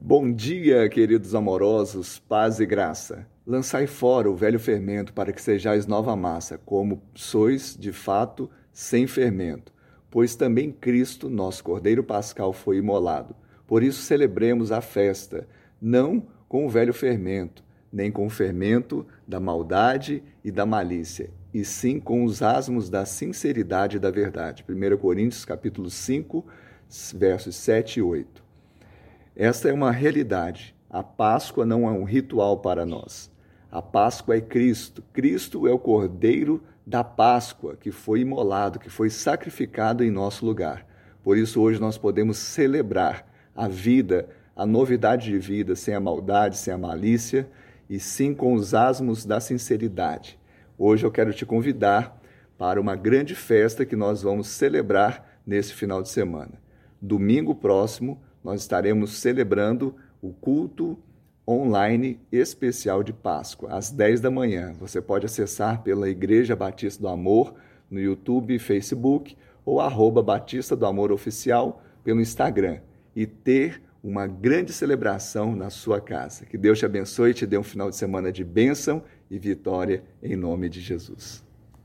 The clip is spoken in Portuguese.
Bom dia, queridos amorosos, paz e graça. Lançai fora o velho fermento para que sejais nova massa, como sois, de fato, sem fermento. Pois também Cristo, nosso Cordeiro Pascal, foi imolado. Por isso celebremos a festa, não com o velho fermento, nem com o fermento da maldade e da malícia, e sim com os asmos da sinceridade e da verdade. 1 Coríntios capítulo 5, versos 7 e 8. Esta é uma realidade. A Páscoa não é um ritual para nós. A Páscoa é Cristo. Cristo é o Cordeiro da Páscoa que foi imolado, que foi sacrificado em nosso lugar. Por isso, hoje nós podemos celebrar a vida, a novidade de vida, sem a maldade, sem a malícia, e sim com os asmos da sinceridade. Hoje eu quero te convidar para uma grande festa que nós vamos celebrar nesse final de semana. Domingo próximo, nós estaremos celebrando o culto online especial de Páscoa, às 10 da manhã. Você pode acessar pela Igreja Batista do Amor no YouTube e Facebook ou arroba Batista do Amor Oficial pelo Instagram e ter uma grande celebração na sua casa. Que Deus te abençoe e te dê um final de semana de bênção e vitória em nome de Jesus.